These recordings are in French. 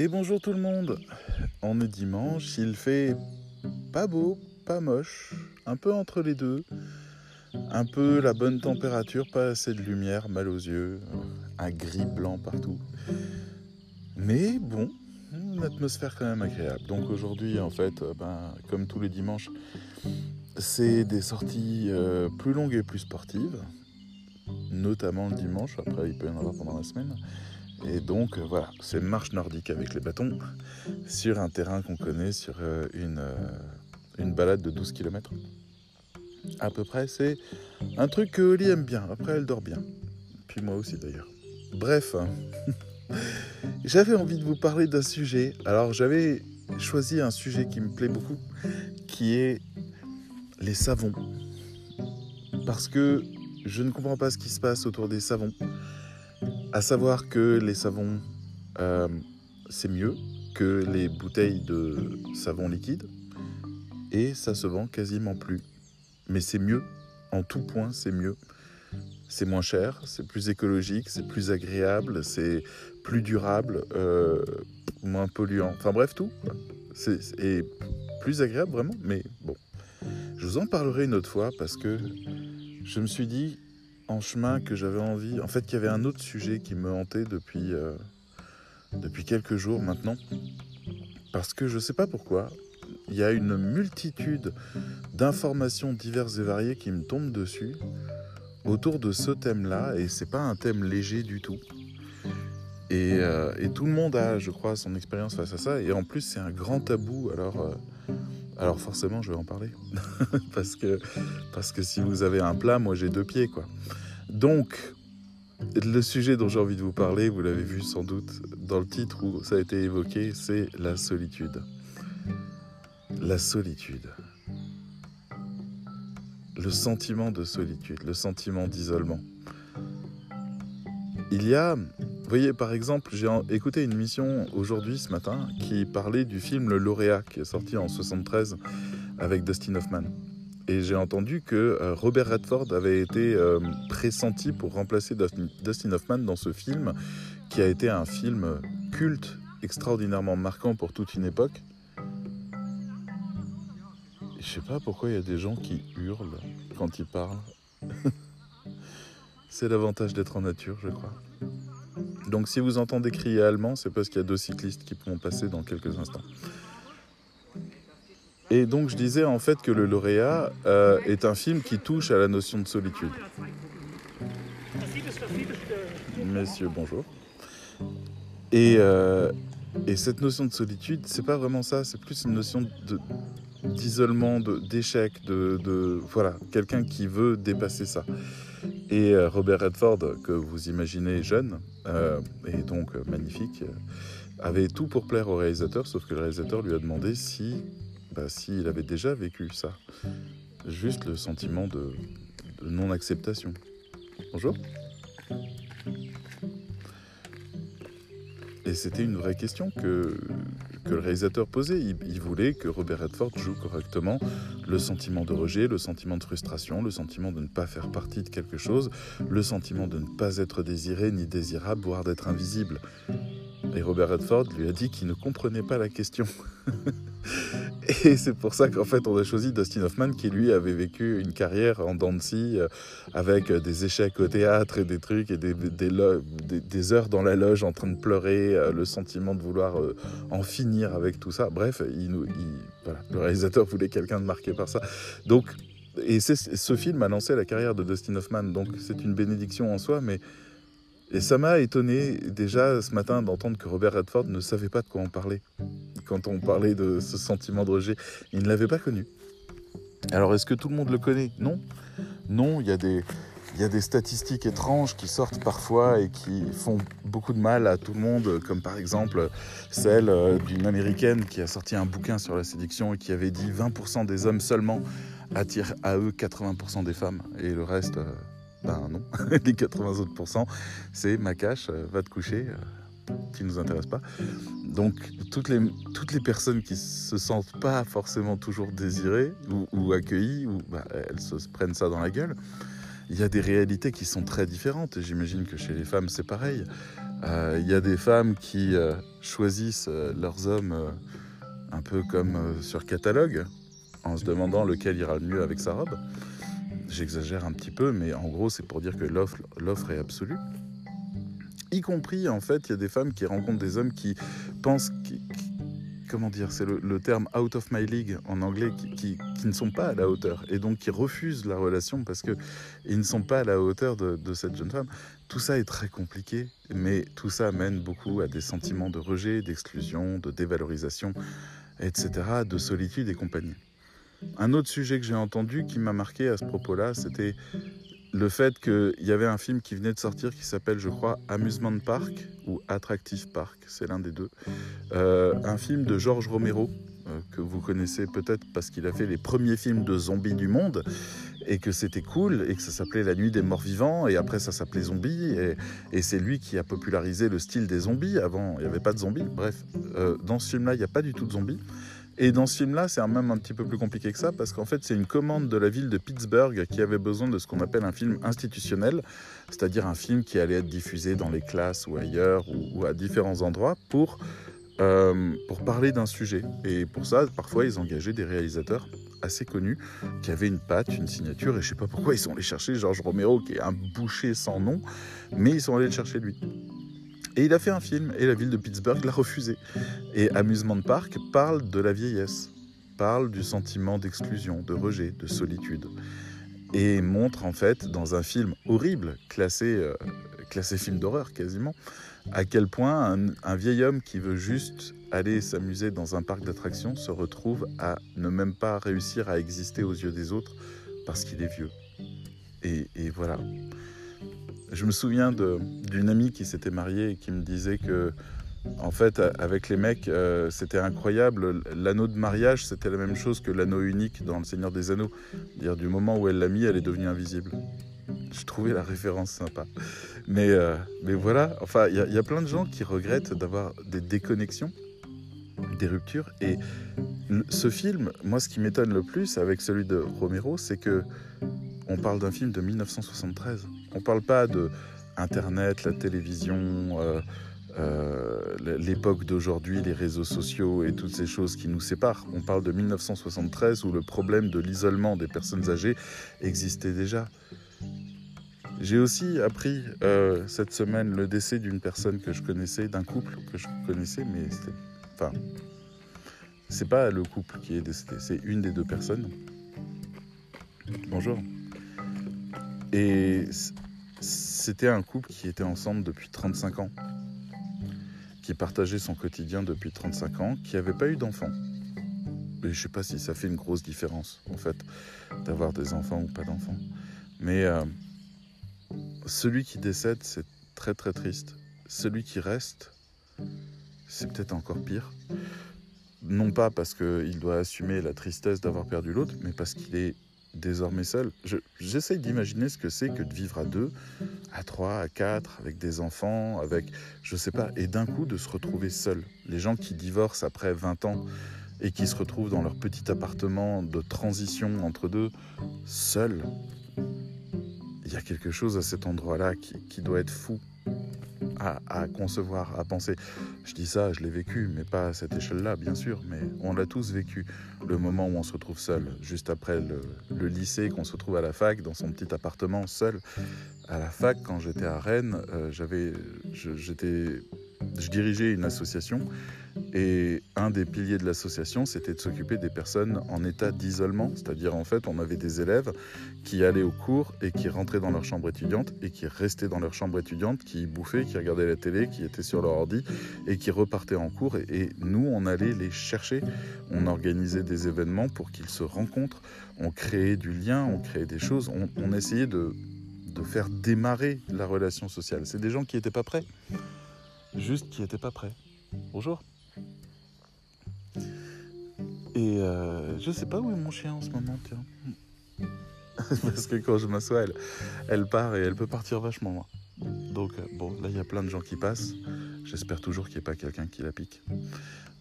Et bonjour tout le monde. On est dimanche, il fait pas beau, pas moche, un peu entre les deux. Un peu la bonne température, pas assez de lumière, mal aux yeux, un gris blanc partout. Mais bon, une atmosphère quand même agréable. Donc aujourd'hui, en fait, ben, comme tous les dimanches, c'est des sorties euh, plus longues et plus sportives, notamment le dimanche. Après, il peut y en avoir pendant la semaine. Et donc, euh, voilà, c'est marche nordique avec les bâtons sur un terrain qu'on connaît, sur euh, une, une balade de 12 km. À peu près, c'est un truc que Oli aime bien. Après, elle dort bien. Puis moi aussi d'ailleurs. Bref, j'avais envie de vous parler d'un sujet. Alors, j'avais choisi un sujet qui me plaît beaucoup, qui est les savons. Parce que je ne comprends pas ce qui se passe autour des savons. À savoir que les savons, euh, c'est mieux que les bouteilles de savon liquide. Et ça se vend quasiment plus. Mais c'est mieux. En tout point, c'est mieux. C'est moins cher, c'est plus écologique, c'est plus agréable, c'est plus durable, euh, moins polluant. Enfin bref, tout. C'est, plus agréable vraiment, mais bon. Je vous en parlerai une autre fois parce que je me suis dit en chemin que j'avais envie, en fait qu'il y avait un autre sujet qui me hantait depuis, euh, depuis quelques jours maintenant. Parce que je ne sais pas pourquoi, il y a une multitude d'informations diverses et variées qui me tombent dessus autour de ce thème-là, et c'est pas un thème léger du tout. Et, euh, et, tout le monde a, je crois, son expérience face à ça, et en plus c'est un grand tabou, alors... Euh, alors forcément, je vais en parler. parce, que, si vous avez un plat, moi j'ai deux pieds, quoi. Donc, le sujet dont j'ai envie de vous parler, vous l'avez vu sans doute dans le titre où ça a été évoqué, c'est la solitude. La solitude. Le sentiment de solitude, le sentiment d'isolement. Il y a voyez, par exemple, j'ai écouté une mission aujourd'hui, ce matin, qui parlait du film Le Lauréat, qui est sorti en 73 avec Dustin Hoffman. Et j'ai entendu que euh, Robert Redford avait été euh, pressenti pour remplacer Dustin Hoffman dans ce film, qui a été un film culte, extraordinairement marquant pour toute une époque. Je sais pas pourquoi il y a des gens qui hurlent quand ils parlent. C'est l'avantage d'être en nature, je crois. Donc si vous entendez crier allemand, c'est parce qu'il y a deux cyclistes qui pourront passer dans quelques instants. Et donc je disais en fait que le lauréat euh, est un film qui touche à la notion de solitude. Messieurs, bonjour. Et, euh, et cette notion de solitude, c'est pas vraiment ça, c'est plus une notion d'isolement, d'échec, de, de, voilà, quelqu'un qui veut dépasser ça. Et euh, Robert Redford, que vous imaginez jeune, euh, et donc euh, magnifique, avait tout pour plaire au réalisateur, sauf que le réalisateur lui a demandé si, bah, s'il avait déjà vécu ça. Juste le sentiment de, de non-acceptation. Bonjour. Et c'était une vraie question que, que le réalisateur posait. Il, voulait que Robert Redford joue correctement le sentiment de rejet, le sentiment de frustration, le sentiment de ne pas faire partie de quelque chose, le sentiment de ne pas être désiré ni désirable, voire d'être invisible. Et Robert Redford lui a dit qu'il ne comprenait pas la question. et c'est pour ça qu'en fait on a choisi Dustin Hoffman qui lui avait vécu une carrière en Dancy euh, avec des échecs au théâtre et des trucs et des, heures dans la loge en train de pleurer, euh, le sentiment de vouloir euh, en finir avec tout ça. Bref, le réalisateur voulait quelqu'un de marqué par ça. Donc, et ce film a lancé la carrière de Dustin Hoffman, donc c'est une bénédiction en soi, mais et ça m'a étonné déjà ce matin d'entendre que Robert Redford ne savait pas de quoi on parlait. Quand on parlait de ce sentiment de rejet, il ne l'avait pas connu. Alors est-ce que tout le monde le connaît? Non. Non, il y, a des, il y a des statistiques étranges qui sortent parfois et qui font beaucoup de mal à tout le monde, comme par exemple celle euh, d'une américaine qui a sorti un bouquin sur la séduction et qui avait dit 20% des hommes seulement attirent à eux 80% des femmes et le reste... Ben non, les 80 autres c'est ma cache, euh, va te coucher, euh, qui ne nous intéresse pas. Donc toutes les, toutes les personnes qui se sentent pas forcément toujours désirées ou, accueillies, ou, bah, elles se prennent ça dans la gueule. il y a des réalités qui sont très différentes. J'imagine que chez les femmes, c'est pareil. Euh, il y a des femmes qui choisissent leurs hommes un peu comme sur catalogue, en se demandant lequel ira le mieux avec sa robe. J'exagère un petit peu, mais en gros, c'est pour dire que l'offre est absolue. Y compris, en fait, il y a des femmes qui rencontrent des hommes qui pensent, comment dire, c'est le, terme out of my league en anglais, qui, ne sont pas à la hauteur et donc qui refusent la relation parce qu'ils ne sont pas à la hauteur de, cette jeune femme. Tout ça est très compliqué, mais tout ça amène beaucoup à des sentiments de rejet, d'exclusion, de dévalorisation, etc., de solitude et compagnie. Un autre sujet que j'ai entendu qui m'a marqué à ce propos-là, c'était le fait qu'il y avait un film qui venait de sortir qui s'appelle, je crois, Amusement Park ou Attractive Park, c'est l'un des deux. Euh, un film de George Romero, euh, que vous connaissez peut-être parce qu'il a fait les premiers films de zombies du monde et que c'était cool et que ça s'appelait La Nuit des Morts Vivants et après ça s'appelait Zombies et, c'est lui qui a popularisé le style des zombies. Avant, il n'y avait pas de zombies. Bref, euh, dans ce film-là, il n'y a pas du tout de zombies. Et dans ce film-là, c'est même un petit peu plus compliqué que ça, parce qu'en fait, c'est une commande de la ville de Pittsburgh qui avait besoin de ce qu'on appelle un film institutionnel, c'est-à-dire un film qui allait être diffusé dans les classes ou ailleurs, ou, à différents endroits, pour, euh, pour parler d'un sujet. Et pour ça, parfois, ils engageaient des réalisateurs assez connus, qui avaient une patte, une signature, et je sais pas pourquoi ils sont allés chercher Georges Romero, qui est un boucher sans nom, mais ils sont allés le chercher lui. Et il a fait un film et la ville de Pittsburgh l'a refusé. Et Amusement Park parle de la vieillesse, parle du sentiment d'exclusion, de rejet, de solitude. Et montre en fait dans un film horrible, classé, euh, film d'horreur quasiment, à quel point un, vieil homme qui veut juste aller s'amuser dans un parc d'attractions se retrouve à ne même pas réussir à exister aux yeux des autres parce qu'il est vieux. Et voilà. Je me souviens d'une amie qui s'était mariée et qui me disait que, en fait, avec les mecs, euh, c'était incroyable. L'anneau de mariage, c'était la même chose que l'anneau unique dans Le Seigneur des Anneaux. Dire du moment où elle l'a mis, elle est devenue invisible. Je trouvais la référence sympa. Mais, euh, mais voilà, enfin, il y, y, a plein de gens qui regrettent d'avoir des déconnexions, des ruptures. Et ce film, moi, ce qui m'étonne le plus avec celui de Romero, c'est que on parle d'un film de 1973. On ne parle pas de Internet, la télévision, euh, euh, l'époque d'aujourd'hui, les réseaux sociaux et toutes ces choses qui nous séparent. On parle de 1973 où le problème de l'isolement des personnes âgées existait déjà. J'ai aussi appris euh, cette semaine le décès d'une personne que je connaissais, d'un couple que je connaissais, mais c'était. Enfin. C'est pas le couple qui est décédé, c'est une des deux personnes. Bonjour. Et c'était un couple qui était ensemble depuis 35 ans, qui partageait son quotidien depuis 35 ans, qui n'avait pas eu d'enfants. Et je sais pas si ça fait une grosse différence, en fait, d'avoir des enfants ou pas d'enfants. Mais euh, celui qui décède, c'est très très triste. Celui qui reste, c'est peut-être encore pire. Non pas parce qu'il doit assumer la tristesse d'avoir perdu l'autre, mais parce qu'il est désormais seul. J'essaye d'imaginer ce que c'est que de vivre à deux, à trois, à quatre, avec des enfants, avec, je sais pas, et d'un coup de se retrouver seul. Les gens qui divorcent après 20 ans et qui se retrouvent dans leur petit appartement de transition entre deux, seuls. Il y a quelque chose à cet endroit-là qui, qui doit être fou à, concevoir, à penser. Je dis ça, je l'ai vécu, mais pas à cette échelle-là, bien sûr, mais on l'a tous vécu. Le moment où on se retrouve seul, juste après le, lycée, qu'on se retrouve à la fac, dans son petit appartement, seul. À la fac, quand j'étais à Rennes, euh, j'avais, j'étais, je dirigeais une association et un des piliers de l'association, c'était de s'occuper des personnes en état d'isolement. C'est-à-dire, en fait, on avait des élèves qui allaient au cours et qui rentraient dans leur chambre étudiante et qui restaient dans leur chambre étudiante, qui bouffaient, qui regardaient la télé, qui étaient sur leur ordi et qui repartaient en cours. Et, nous, on allait les chercher. On organisait des événements pour qu'ils se rencontrent. On créait du lien, on créait des choses. On, essayait de, faire démarrer la relation sociale. C'est des gens qui n'étaient pas prêts. Juste qui n'étaient pas prêts. Bonjour. Et euh, je sais pas où est mon chien en ce moment, tiens. Parce que quand je m'assois, elle, part et elle peut partir vachement loin. Donc, euh, bon, là, il y a plein de gens qui passent. J'espère toujours qu'il n'y ait pas quelqu'un qui la pique.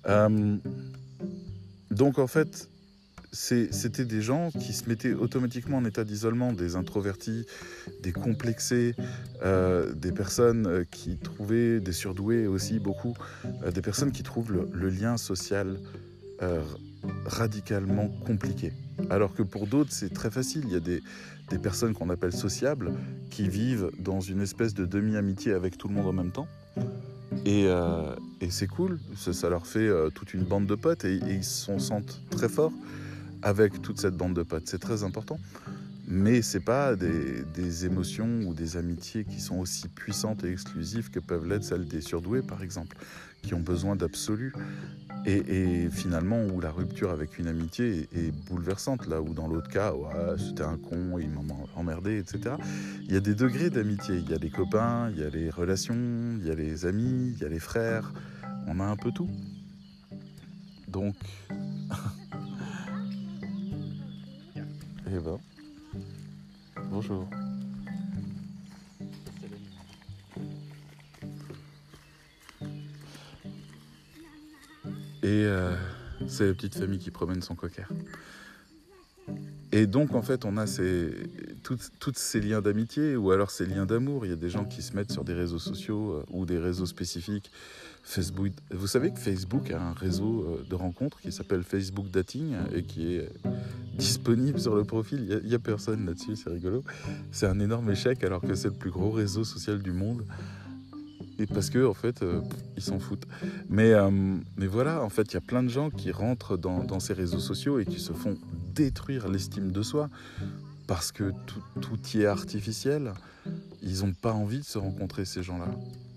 Euh, donc, en fait, c'était des gens qui se mettaient automatiquement en état d'isolement, des introvertis, des complexés, euh, des personnes qui trouvaient, des surdoués aussi beaucoup, des personnes qui trouvent le, lien social radicalement compliqué. Alors que pour d'autres, c'est très facile. Il y a des, des personnes qu'on appelle sociables qui vivent dans une espèce de demi-amitié avec tout le monde en même temps. Et, et c'est cool, ça, leur fait toute une bande de potes et, ils se sentent très forts avec toute cette bande de potes. C'est très important. Mais ce n'est pas des, émotions ou des amitiés qui sont aussi puissantes et exclusives que peuvent l'être celles des surdoués, par exemple, qui ont besoin d'absolu. Et, finalement, où la rupture avec une amitié est, bouleversante, là où dans l'autre cas, c'était un con, il m'a emmerdé, etc. Il y a des degrés d'amitié. Il y a les copains, il y a les relations, il y a les amis, il y a les frères. On a un peu tout. Donc, Eh ben. Bonjour. Et euh, c'est la petite famille qui promène son cocker. Et donc, en fait, on a ces, toutes, ces liens d'amitié ou alors ces liens d'amour. Il y a des gens qui se mettent sur des réseaux sociaux euh, ou des réseaux spécifiques. Facebook. Vous savez que Facebook a un réseau euh, de rencontres qui s'appelle Facebook Dating et qui est disponible sur le profil. Il n'y a, personne là-dessus, c'est rigolo. C'est un énorme échec alors que c'est le plus gros réseau social du monde. Et parce que en fait, euh, ils s'en foutent. Mais, euh, mais voilà, en fait, il y a plein de gens qui rentrent dans, ces réseaux sociaux et qui se font détruire l'estime de soi parce que tout, tout y est artificiel. Ils n'ont pas envie de se rencontrer, ces gens-là.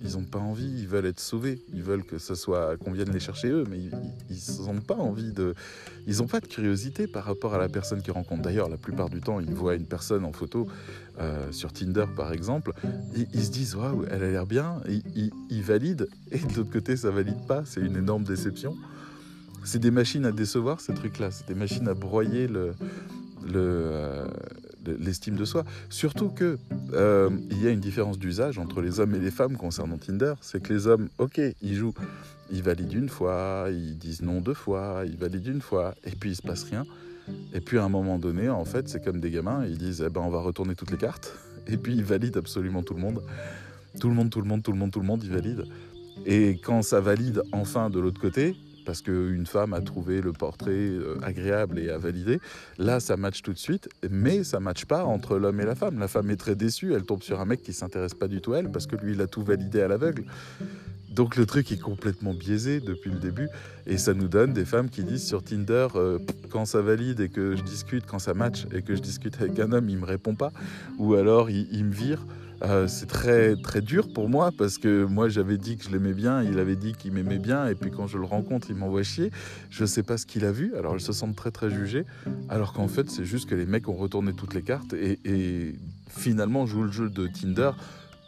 Ils n'ont pas envie, ils veulent être sauvés. Ils veulent que ça soit qu'on vienne les chercher eux, mais ils n'ont pas envie de. Ils n'ont pas de curiosité par rapport à la personne qu'ils rencontrent. D'ailleurs, la plupart du temps, ils voient une personne en photo euh, sur Tinder, par exemple, ils se disent waouh, elle a l'air bien. Ils, ils, valident, et de l'autre côté, ça valide pas. C'est une énorme déception. C'est des machines à décevoir, ces trucs-là. C'est des machines à broyer le, euh, l'estime de soi. Surtout que euh, il y a une différence d'usage entre les hommes et les femmes concernant Tinder. C'est que les hommes, ok, ils jouent, ils valident une fois, ils disent non deux fois, ils valident une fois, et puis il se passe rien. Et puis à un moment donné, en fait, c'est comme des gamins, ils disent, eh ben on va retourner toutes les cartes, et puis ils valident absolument tout le monde. Tout le monde, tout le monde, tout le monde, tout le monde, ils valident. Et quand ça valide enfin de l'autre côté, parce qu'une femme a trouvé le portrait euh, agréable et a validé. Là, ça match tout de suite, mais ça matche pas entre l'homme et la femme. La femme est très déçue, elle tombe sur un mec qui s'intéresse pas du tout à elle parce que lui, il a tout validé à l'aveugle. Donc le truc est complètement biaisé depuis le début et ça nous donne des femmes qui disent sur Tinder euh, quand ça valide et que je discute, quand ça match et que je discute avec un homme, il me répond pas ou alors il me vire. Euh, c'est très très dur pour moi parce que moi j'avais dit que je l'aimais bien, il avait dit qu'il m'aimait bien et puis quand je le rencontre il m'envoie chier. Je sais pas ce qu'il a vu, alors ils se sentent très très jugés alors qu'en fait c'est juste que les mecs ont retourné toutes les cartes et, et finalement jouent le jeu de Tinder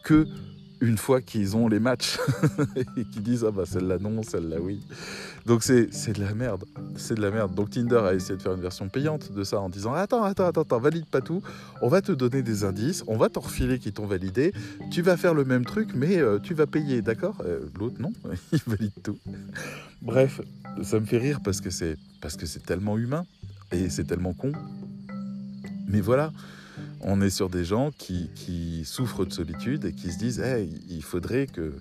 que une fois qu'ils ont les matchs et qu'ils disent ah bah celle-là non, celle-là oui. Donc c'est de la merde, c'est de la merde. Donc Tinder a essayé de faire une version payante de ça en disant attends attends attends attends valide pas tout, on va te donner des indices, on va t'en refiler qui t'ont validé, tu vas faire le même truc mais euh, tu vas payer, d'accord? Euh, L'autre non, il valide tout. Bref, ça me fait rire parce que c'est parce que c'est tellement humain et c'est tellement con. Mais voilà, on est sur des gens qui, souffrent de solitude et qui se disent il faudrait que,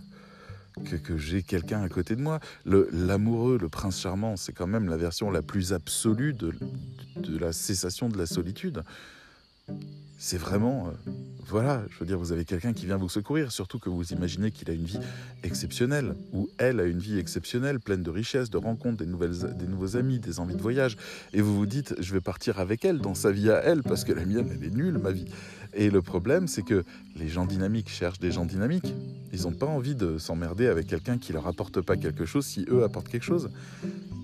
que, j'ai quelqu'un à côté de moi. L'amoureux, le, prince charmant, c'est quand même la version la plus absolue de, de la cessation de la solitude c'est vraiment, euh, voilà, je veux dire, vous avez quelqu'un qui vient vous secourir, surtout que vous imaginez qu'il a une vie exceptionnelle, ou elle a une vie exceptionnelle, pleine de richesses, de rencontres, des, nouvelles, des nouveaux amis, des envies de voyage, et vous vous dites, je vais partir avec elle dans sa vie à elle, parce que la mienne, elle est nulle, ma vie. Et le problème, c'est que les gens dynamiques cherchent des gens dynamiques. Ils n'ont pas envie de s'emmerder avec quelqu'un qui leur apporte pas quelque chose si eux apportent quelque chose.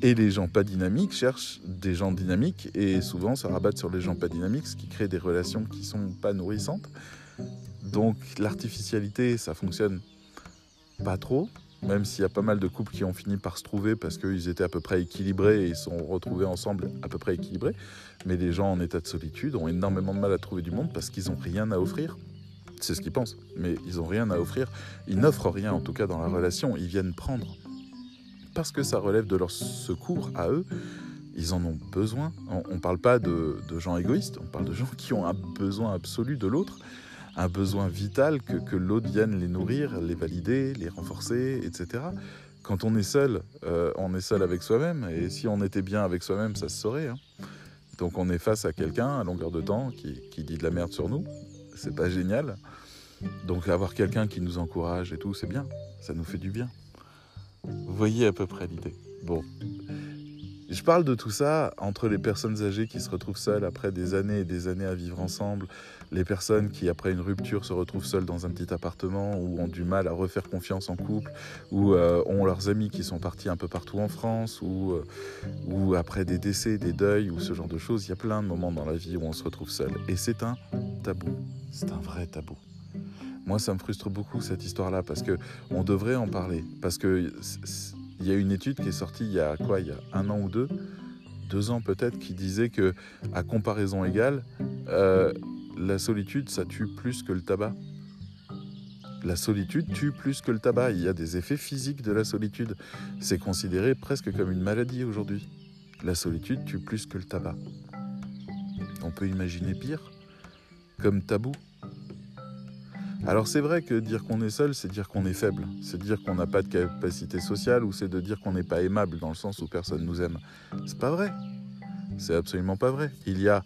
Et les gens pas dynamiques cherchent des gens dynamiques et souvent se rabattent sur les gens pas dynamiques, ce qui crée des relations qui sont pas nourrissantes. Donc l'artificialité, ça fonctionne pas trop, même s'il y a pas mal de couples qui ont fini par se trouver parce qu'ils étaient à peu près équilibrés et ils sont retrouvés ensemble à peu près équilibrés. Mais les gens en état de solitude ont énormément de mal à trouver du monde parce qu'ils n'ont rien à offrir. C'est ce qu'ils pensent, mais ils n'ont rien à offrir. Ils n'offrent rien, en tout cas dans la relation. Ils viennent prendre parce que ça relève de leur secours à eux, ils en ont besoin. On ne parle pas de, gens égoïstes, on parle de gens qui ont un besoin absolu de l'autre, un besoin vital que, l'autre vienne les nourrir, les valider, les renforcer, etc. Quand on est seul, euh, on est seul avec soi-même, et si on était bien avec soi-même, ça se saurait. Hein. Donc on est face à quelqu'un à longueur de temps qui, qui dit de la merde sur nous, c'est pas génial. Donc avoir quelqu'un qui nous encourage et tout, c'est bien, ça nous fait du bien. Vous voyez à peu près l'idée. Bon, je parle de tout ça entre les personnes âgées qui se retrouvent seules après des années et des années à vivre ensemble, les personnes qui après une rupture se retrouvent seules dans un petit appartement ou ont du mal à refaire confiance en couple, ou euh, ont leurs amis qui sont partis un peu partout en France, ou, euh, ou après des décès, des deuils, ou ce genre de choses. Il y a plein de moments dans la vie où on se retrouve seul. Et c'est un tabou. C'est un vrai tabou. Moi, ça me frustre beaucoup cette histoire-là parce que on devrait en parler. Parce que il y a une étude qui est sortie il y a quoi? Il y a un an ou deux, deux ans peut-être, qui disait que à comparaison égale, euh, la solitude, ça tue plus que le tabac. La solitude tue plus que le tabac. Il y a des effets physiques de la solitude. C'est considéré presque comme une maladie aujourd'hui. La solitude tue plus que le tabac. On peut imaginer pire, comme tabou. Alors c'est vrai que dire qu'on est seul, c'est dire qu'on est faible, c'est dire qu'on n'a pas de capacité sociale ou c'est de dire qu'on n'est pas aimable dans le sens où personne nous aime. C'est pas vrai. C'est absolument pas vrai. Il y a,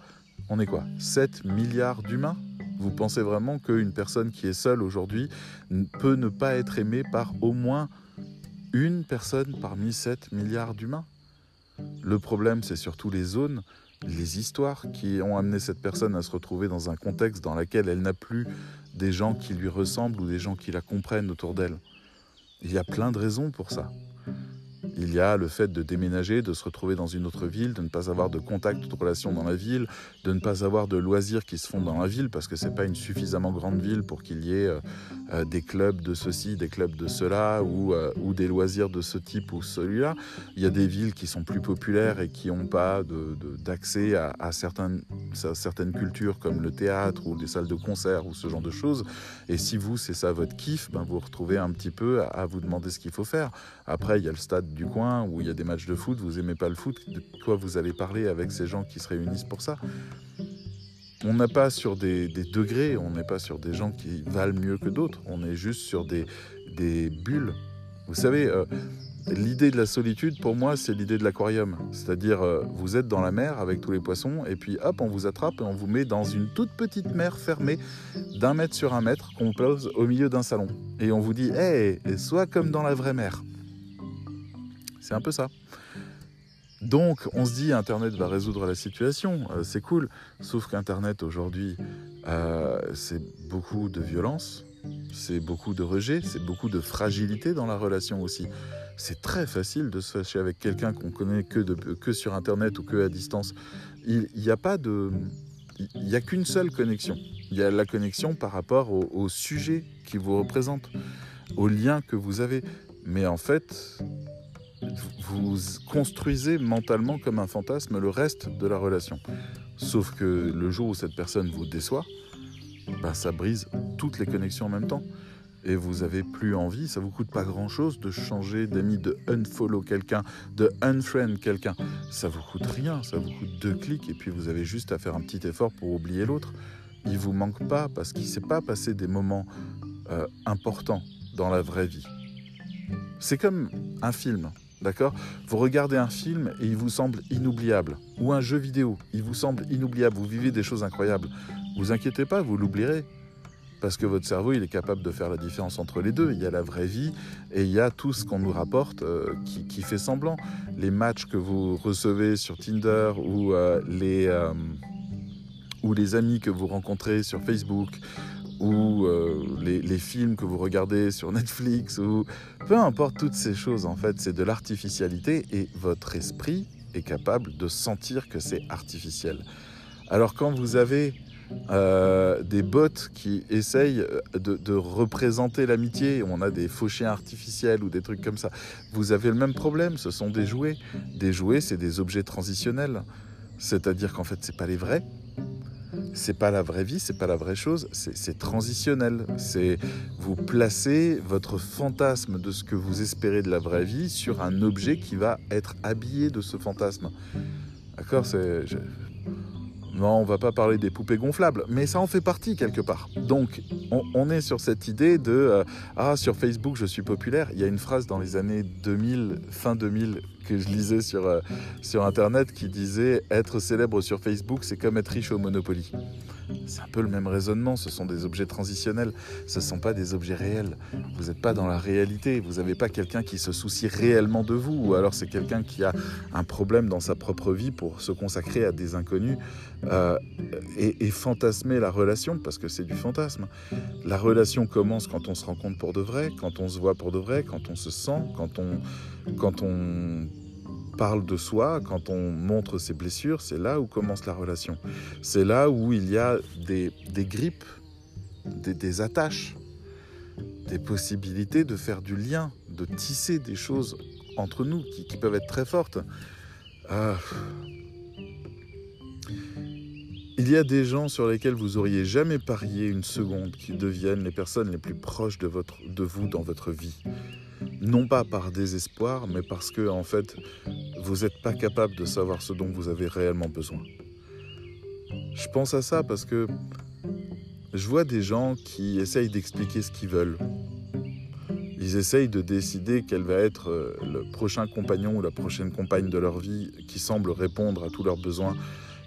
on est quoi 7 milliards d'humains? Vous pensez vraiment qu'une personne qui est seule aujourd'hui peut ne pas être aimée par au moins une personne parmi 7 milliards d'humains? Le problème, c'est surtout les zones les histoires qui ont amené cette personne à se retrouver dans un contexte dans lequel elle n'a plus des gens qui lui ressemblent ou des gens qui la comprennent autour d'elle. Il y a plein de raisons pour ça. Il y a le fait de déménager, de se retrouver dans une autre ville, de ne pas avoir de contact, de relation dans la ville, de ne pas avoir de loisirs qui se font dans la ville parce que c'est pas une suffisamment grande ville pour qu'il y ait euh, euh, des clubs de ceci, des clubs de cela ou, euh, ou des loisirs de ce type ou celui-là. Il y a des villes qui sont plus populaires et qui n'ont pas d'accès à, certaines, cultures comme le théâtre ou des salles de concert ou ce genre de choses. Et si vous, c'est ça votre kiff, ben vous vous retrouvez un petit peu à, à vous demander ce qu'il faut faire. Après, il y a le stade du coin où il y a des matchs de foot, vous aimez pas le foot, de quoi vous allez parler avec ces gens qui se réunissent pour ça? On n'est pas sur des, degrés, on n'est pas sur des gens qui valent mieux que d'autres, on est juste sur des, bulles. Vous savez, euh, l'idée de la solitude, pour moi, c'est l'idée de l'aquarium. C'est-à-dire, euh, vous êtes dans la mer avec tous les poissons, et puis hop, on vous attrape et on vous met dans une toute petite mer fermée d'un mètre sur un mètre qu'on pose au milieu d'un salon. Et on vous dit, hé, hey, sois comme dans la vraie mer. C'est un peu ça. Donc on se dit Internet va résoudre la situation, euh, c'est cool. Sauf qu'Internet aujourd'hui, euh, c'est beaucoup de violence, c'est beaucoup de rejet, c'est beaucoup de fragilité dans la relation aussi. C'est très facile de se fâcher avec quelqu'un qu'on connaît que, que sur Internet ou que à distance. Il n'y a pas de... Il n'y a qu'une seule connexion. Il y a la connexion par rapport au sujet qui vous représente, au lien que vous avez. Mais en fait, vous construisez mentalement comme un fantasme le reste de la relation. Sauf que le jour où cette personne vous déçoit, bah, ça brise toutes les connexions en même temps. Et vous avez plus envie, ça vous coûte pas grand chose de changer d'amis, de unfollow quelqu'un, de unfriend quelqu'un. Ça vous coûte rien, ça vous coûte deux clics et puis vous avez juste à faire un petit effort pour oublier l'autre. Il vous manque pas parce qu'il s'est pas passé des moments euh, importants dans la vraie vie. C'est comme un film. D'accord? Vous regardez un film et il vous semble inoubliable. Ou un jeu vidéo, il vous semble inoubliable. Vous vivez des choses incroyables. Vous inquiétez pas, vous l'oublierez. Parce que votre cerveau, il est capable de faire la différence entre les deux. Il y a la vraie vie et il y a tout ce qu'on nous rapporte euh, qui, fait semblant. Les matchs que vous recevez sur Tinder ou, euh, euh, ou les amis que vous rencontrez sur Facebook ou euh, les, films que vous regardez sur Netflix, ou peu importe toutes ces choses, en fait, c'est de l'artificialité et votre esprit est capable de sentir que c'est artificiel. Alors quand vous avez euh, des bots qui essayent de, de représenter l'amitié, on a des faux chiens artificiels ou des trucs comme ça, vous avez le même problème, ce sont des jouets. Des jouets, c'est des objets transitionnels. C'est-à-dire qu'en fait, c'est pas les vrais, c'est pas la vraie vie, c'est pas la vraie chose, c'est transitionnel. C'est vous placez votre fantasme de ce que vous espérez de la vraie vie sur un objet qui va être habillé de ce fantasme. D'accord non, on va pas parler des poupées gonflables, mais ça en fait partie quelque part. Donc, on, est sur cette idée de euh, ah sur Facebook je suis populaire. Il y a une phrase dans les années 2000, fin 2000 que je lisais sur euh, sur internet qui disait être célèbre sur Facebook c'est comme être riche au Monopoly. C'est un peu le même raisonnement, ce sont des objets transitionnels, ce ne sont pas des objets réels. Vous n'êtes pas dans la réalité, vous n'avez pas quelqu'un qui se soucie réellement de vous, ou alors c'est quelqu'un qui a un problème dans sa propre vie pour se consacrer à des inconnus euh, et, et, fantasmer la relation, parce que c'est du fantasme. La relation commence quand on se rencontre pour de vrai, quand on se voit pour de vrai, quand on se sent, quand on, quand on parle de soi, quand on montre ses blessures, c'est là où commence la relation. C'est là où il y a des, grippes, des, attaches, des possibilités de faire du lien, de tisser des choses entre nous qui, peuvent être très fortes. Ah. Il y a des gens sur lesquels vous auriez jamais parié une seconde qui deviennent les personnes les plus proches de, votre, de vous dans votre vie non pas par désespoir, mais parce que en fait, vous n'êtes pas capable de savoir ce dont vous avez réellement besoin. Je pense à ça parce que je vois des gens qui essayent d'expliquer ce qu'ils veulent. Ils essayent de décider quel va être euh, le prochain compagnon ou la prochaine compagne de leur vie qui semble répondre à tous leurs besoins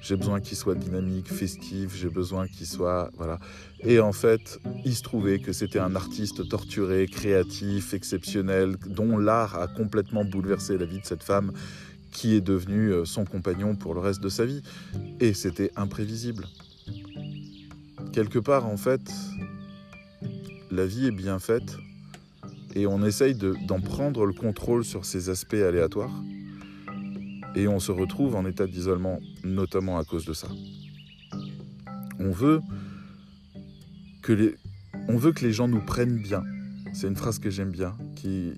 j'ai besoin qu'il soit dynamique, festif, j'ai besoin qu'il soit... Voilà. Et en fait, il se trouvait que c'était un artiste torturé, créatif, exceptionnel, dont l'art a complètement bouleversé la vie de cette femme qui est devenue euh, son compagnon pour le reste de sa vie. Et c'était imprévisible. Quelque part, en fait, la vie est bien faite et on essaye d'en prendre le contrôle sur ces aspects aléatoires et on se retrouve en état d'isolement, notamment à cause de ça. On veut que les, on veut que les gens nous prennent bien. C'est une phrase que j'aime bien, qui,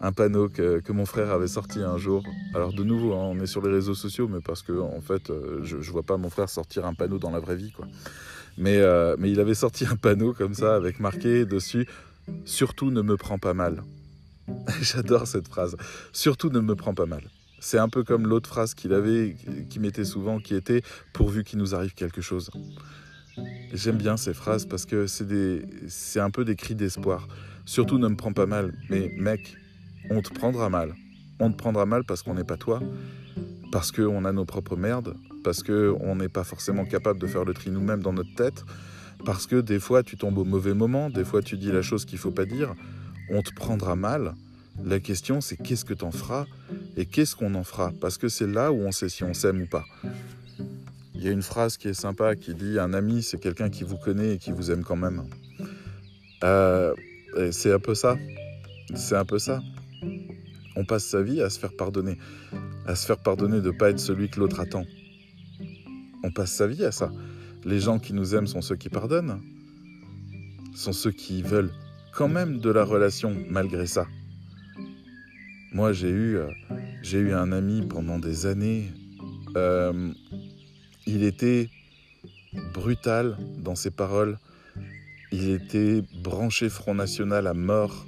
un panneau que, mon frère avait sorti un jour. Alors de nouveau, hein, on est sur les réseaux sociaux, mais parce que en fait, euh, je, ne vois pas mon frère sortir un panneau dans la vraie vie, quoi. Mais, euh, mais il avait sorti un panneau comme ça avec marqué dessus "Surtout ne me prends pas mal". J'adore cette phrase. Surtout ne me prends pas mal. C'est un peu comme l'autre phrase qu'il avait, qui mettait souvent, qui était pourvu qu'il nous arrive quelque chose. J'aime bien ces phrases parce que c'est un peu des cris d'espoir. Surtout ne me prends pas mal, mais mec, on te prendra mal. On te prendra mal parce qu'on n'est pas toi, parce qu'on a nos propres merdes, parce qu'on n'est pas forcément capable de faire le tri nous-mêmes dans notre tête, parce que des fois tu tombes au mauvais moment, des fois tu dis la chose qu'il faut pas dire. On te prendra mal la question, c'est qu'est-ce que t'en feras et qu'est-ce qu'on en fera? Parce que c'est là où on sait si on s'aime ou pas. Il y a une phrase qui est sympa qui dit Un ami, c'est quelqu'un qui vous connaît et qui vous aime quand même. Euh, c'est un peu ça. C'est un peu ça. On passe sa vie à se faire pardonner. À se faire pardonner de ne pas être celui que l'autre attend. On passe sa vie à ça. Les gens qui nous aiment sont ceux qui pardonnent. Sont ceux qui veulent quand même de la relation malgré ça. Moi, j'ai eu, euh, j'ai eu un ami pendant des années. Euh, il était brutal dans ses paroles. Il était branché Front National à mort.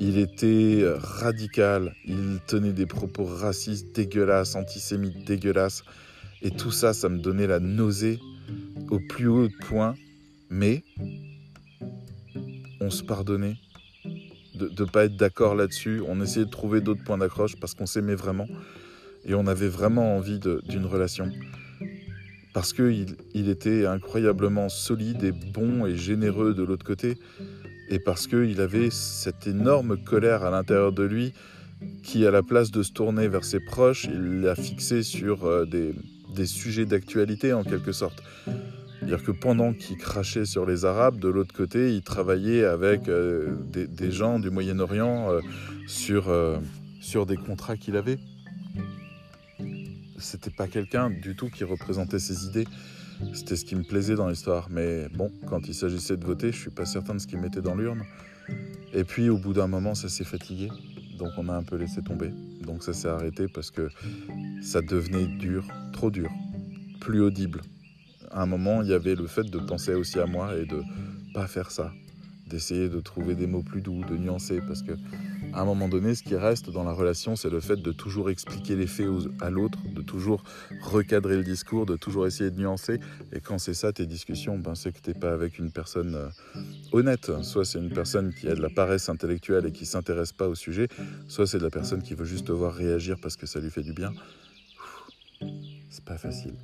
Il était radical. Il tenait des propos racistes dégueulasses, antisémites dégueulasses. Et tout ça, ça me donnait la nausée au plus haut point. Mais on se pardonnait de ne pas être d'accord là-dessus. On essayait de trouver d'autres points d'accroche parce qu'on s'aimait vraiment et on avait vraiment envie d'une relation. Parce qu'il il était incroyablement solide et bon et généreux de l'autre côté. Et parce qu'il avait cette énorme colère à l'intérieur de lui qui, à la place de se tourner vers ses proches, il l'a fixé sur euh, des, des sujets d'actualité en quelque sorte. C'est-à-dire que pendant qu'il crachait sur les Arabes, de l'autre côté, il travaillait avec euh, des, gens du Moyen-Orient euh, sur, euh, sur des contrats qu'il avait. C'était pas quelqu'un du tout qui représentait ses idées. C'était ce qui me plaisait dans l'histoire. Mais bon, quand il s'agissait de voter, je suis pas certain de ce qu'il mettait dans l'urne. Et puis au bout d'un moment, ça s'est fatigué. Donc on a un peu laissé tomber. Donc ça s'est arrêté parce que ça devenait dur, trop dur, plus audible à un moment, il y avait le fait de penser aussi à moi et de pas faire ça, d'essayer de trouver des mots plus doux, de nuancer, parce que À un moment donné, ce qui reste dans la relation, c'est le fait de toujours expliquer les faits à l'autre, de toujours recadrer le discours, de toujours essayer de nuancer. Et quand c'est ça, tes discussions, ben, c'est que tu n'es pas avec une personne euh, honnête. Soit c'est une personne qui a de la paresse intellectuelle et qui s'intéresse pas au sujet, soit c'est de la personne qui veut juste te voir réagir parce que ça lui fait du bien. C'est pas facile.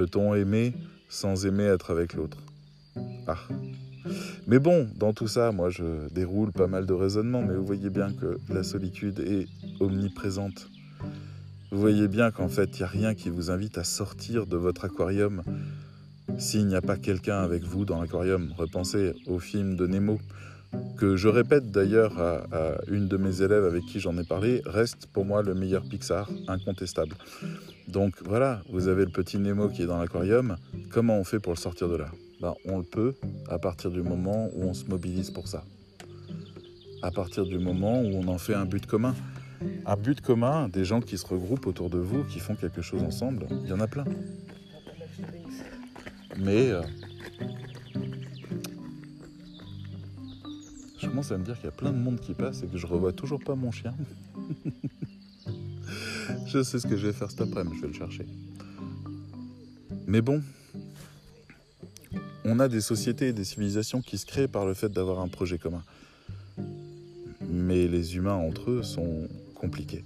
Peut-on aimer sans aimer être avec l'autre? Ah. Mais bon, dans tout ça, moi je déroule pas mal de raisonnements, mais vous voyez bien que la solitude est omniprésente. Vous voyez bien qu'en fait, il n'y a rien qui vous invite à sortir de votre aquarium s'il n'y a pas quelqu'un avec vous dans l'aquarium. Repensez au film de Nemo, que je répète d'ailleurs à, une de mes élèves avec qui j'en ai parlé, reste pour moi le meilleur Pixar, incontestable. Donc voilà, vous avez le petit Nemo qui est dans l'aquarium, comment on fait pour le sortir de là? Ben, On le peut à partir du moment où on se mobilise pour ça. À partir du moment où on en fait un but commun. Un but commun, des gens qui se regroupent autour de vous, qui font quelque chose ensemble, il y en a plein. Mais euh, commence à me dire qu'il y a plein de monde qui passe et que je revois toujours pas mon chien. je sais ce que je vais faire cet après-midi, je vais le chercher. Mais bon, on a des sociétés et des civilisations qui se créent par le fait d'avoir un projet commun. Mais les humains entre eux sont compliqués.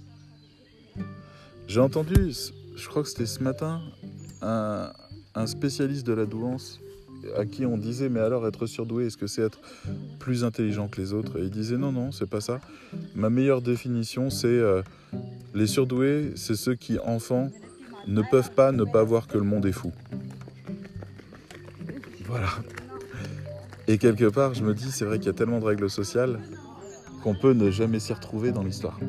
J'ai entendu, je crois que c'était ce matin, un, un spécialiste de la douance à qui on disait mais alors être surdoué est-ce que c'est être plus intelligent que les autres? Et il disait non non c'est pas ça. Ma meilleure définition c'est euh, les surdoués c'est ceux qui enfants ne peuvent pas ne pas voir que le monde est fou. Voilà. Et quelque part je me dis c'est vrai qu'il y a tellement de règles sociales qu'on peut ne jamais s'y retrouver dans l'histoire.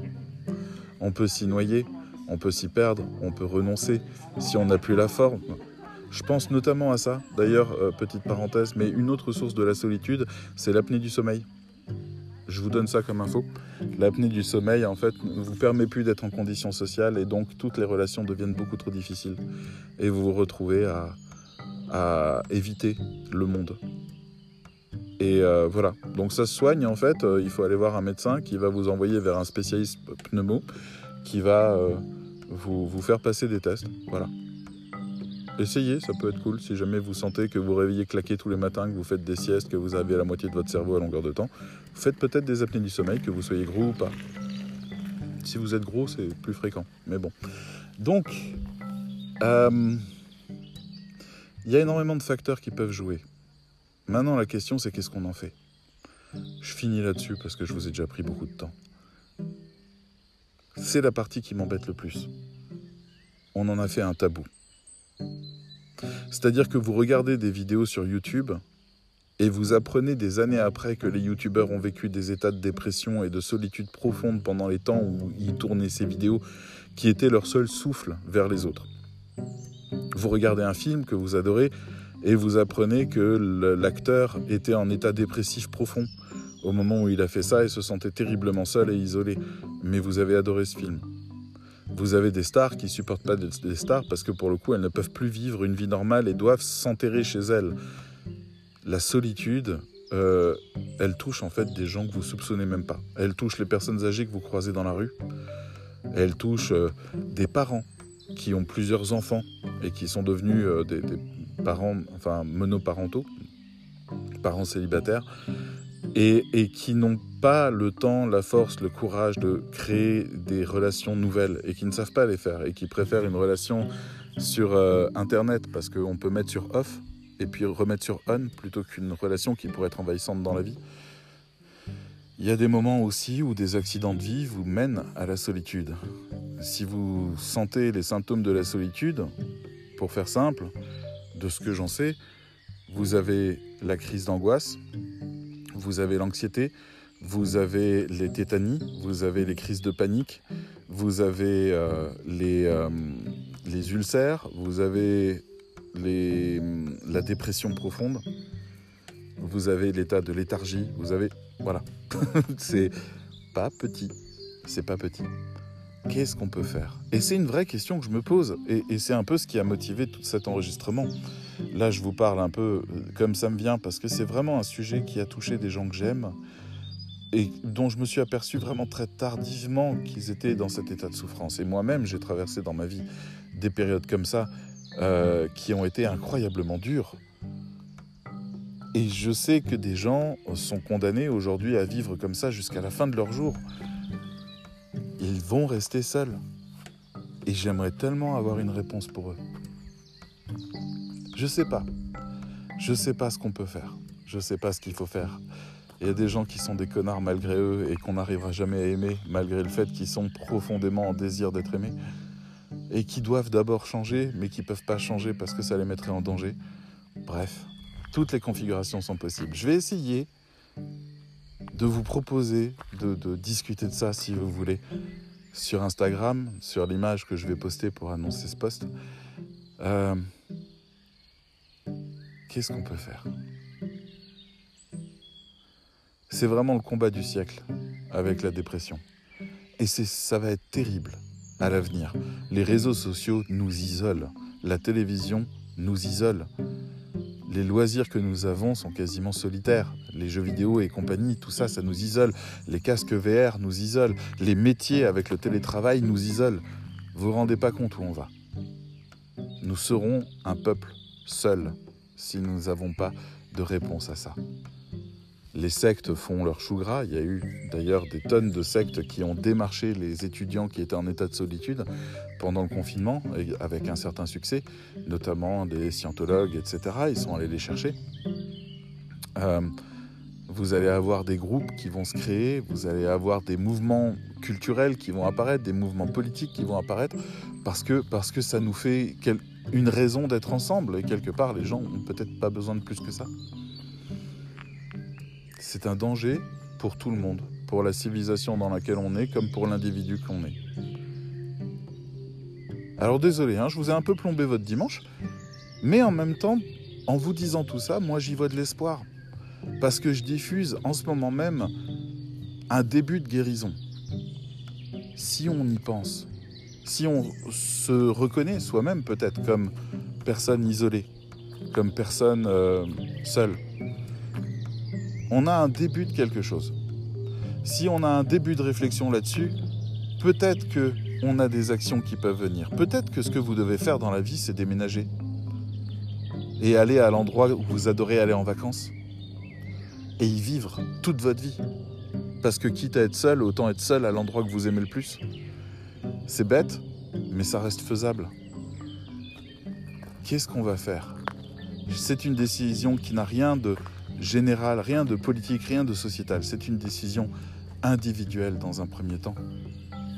On peut s'y noyer on peut s'y perdre on peut renoncer. Si on n'a plus la forme je pense notamment à ça. D'ailleurs, euh, petite parenthèse, mais une autre source de la solitude, c'est l'apnée du sommeil. Je vous donne ça comme info. L'apnée du sommeil, en fait, ne vous permet plus d'être en condition sociale et donc toutes les relations deviennent beaucoup trop difficiles. Et vous vous retrouvez à, éviter le monde. Et euh, voilà, donc ça se soigne en fait. Euh, il faut aller voir un médecin qui va vous envoyer vers un spécialiste pneumo qui va vous, vous faire passer des tests. Voilà. Essayez, ça peut être cool. Si jamais vous sentez que vous réveillez claqué tous les matins, que vous faites des siestes, que vous avez la moitié de votre cerveau à longueur de temps, faites peut-être des apnées du sommeil, que vous soyez gros ou pas. Si vous êtes gros, c'est plus fréquent. Mais bon. Donc, euh, il y a énormément de facteurs qui peuvent jouer. Maintenant, la question, c'est qu'est-ce qu'on en fait? Je finis là-dessus parce que je vous ai déjà pris beaucoup de temps. C'est la partie qui m'embête le plus. On en a fait un tabou. C'est-à-dire que vous regardez des vidéos sur YouTube et vous apprenez des années après que les youtubeurs ont vécu des états de dépression et de solitude profonde pendant les temps où ils tournaient ces vidéos qui étaient leur seul souffle vers les autres. Vous regardez un film que vous adorez et vous apprenez que l'acteur était en état dépressif profond au moment où il a fait ça et se sentait terriblement seul et isolé. Mais vous avez adoré ce film. Vous avez des stars qui supportent pas des stars parce que pour le coup, elles ne peuvent plus vivre une vie normale et doivent s'enterrer chez elles. La solitude, euh, elle touche en fait des gens que vous soupçonnez même pas. Elle touche les personnes âgées que vous croisez dans la rue. Elle touche euh, des parents qui ont plusieurs enfants et qui sont devenus euh, des, des, parents, enfin monoparentaux, parents célibataires et, qui n'ont pas le temps, la force, le courage de créer des relations nouvelles et qui ne savent pas les faire et qui préfèrent une relation sur euh, Internet parce qu'on peut mettre sur off et puis remettre sur on plutôt qu'une relation qui pourrait être envahissante dans la vie. Il y a des moments aussi où des accidents de vie vous mènent à la solitude. Si vous sentez les symptômes de la solitude, pour faire simple, de ce que j'en sais, vous avez la crise d'angoisse, vous avez l'anxiété, vous avez les tétanies, vous avez les crises de panique, vous avez euh, les, euh, les, ulcères, vous avez les, la dépression profonde, vous avez l'état de léthargie, vous avez... Voilà. c'est pas petit. C'est pas petit. Qu'est-ce qu'on peut faire? Et c'est une vraie question que je me pose. Et, et c'est un peu ce qui a motivé tout cet enregistrement. Là, je vous parle un peu euh, comme ça me vient parce que c'est vraiment un sujet qui a touché des gens que j'aime. et dont je me suis aperçu vraiment très tardivement qu'ils étaient dans cet état de souffrance. Et moi-même, j'ai traversé dans ma vie des périodes comme ça euh, qui ont été incroyablement dures. Et je sais que des gens sont condamnés aujourd'hui à vivre comme ça jusqu'à la fin de leur jour. Ils vont rester seuls. Et j'aimerais tellement avoir une réponse pour eux. Je sais pas. Je sais pas ce qu'on peut faire. Je sais pas ce qu'il faut faire. Il y a des gens qui sont des connards malgré eux et qu'on n'arrivera jamais à aimer, malgré le fait qu'ils sont profondément en désir d'être aimés. Et qui doivent d'abord changer, mais qui peuvent pas changer parce que ça les mettrait en danger. Bref, toutes les configurations sont possibles. Je vais essayer de vous proposer de, discuter de ça si vous voulez sur Instagram, sur l'image que je vais poster pour annoncer ce post. Euh, qu'est-ce qu'on peut faire? C'est vraiment le combat du siècle avec la dépression. Et ça va être terrible à l'avenir. Les réseaux sociaux nous isolent. La télévision nous isole. Les loisirs que nous avons sont quasiment solitaires. Les jeux vidéo et compagnie, tout ça, ça nous isole. Les casques VR nous isolent. Les métiers avec le télétravail nous isolent. Vous vous rendez pas compte où on va. Nous serons un peuple seul si nous n'avons pas de réponse à ça. Les sectes font leur chou gras. Il y a eu d'ailleurs des tonnes de sectes qui ont démarché les étudiants qui étaient en état de solitude pendant le confinement, avec un certain succès, notamment des scientologues, etc. Ils sont allés les chercher. Euh, vous allez avoir des groupes qui vont se créer, vous allez avoir des mouvements culturels qui vont apparaître, des mouvements politiques qui vont apparaître, parce que, parce que ça nous fait une raison d'être ensemble. Et quelque part, les gens n'ont peut-être pas besoin de plus que ça c'est un danger pour tout le monde, pour la civilisation dans laquelle on est, comme pour l'individu qu'on est. Alors désolé, hein, je vous ai un peu plombé votre dimanche, mais en même temps, en vous disant tout ça, moi j'y vois de l'espoir. Parce que je diffuse en ce moment même un début de guérison. Si on y pense, si on se reconnaît soi-même peut-être comme personne isolée, comme personne euh, seule, on a un début de quelque chose. Si on a un début de réflexion là-dessus, peut-être que on a des actions qui peuvent venir. Peut-être que ce que vous devez faire dans la vie, c'est déménager et aller à l'endroit où vous adorez aller en vacances et y vivre toute votre vie. Parce que quitte à être seul, autant être seul à l'endroit que vous aimez le plus. C'est bête, mais ça reste faisable. Qu'est-ce qu'on va faire? C'est une décision qui n'a rien de général, rien de politique, rien de sociétal. C'est une décision individuelle dans un premier temps.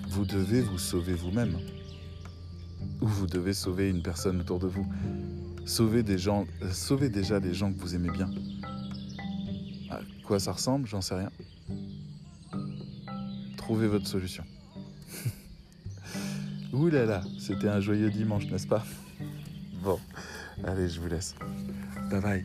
Vous devez vous sauver vous-même. Ou vous devez sauver une personne autour de vous. Sauvez des gens, euh, sauvez déjà des gens que vous aimez bien. À quoi ça ressemble, j'en sais rien. Trouvez votre solution. Ouh là là, c'était un joyeux dimanche, n'est-ce pas? Bon, allez, je vous laisse. Bye bye.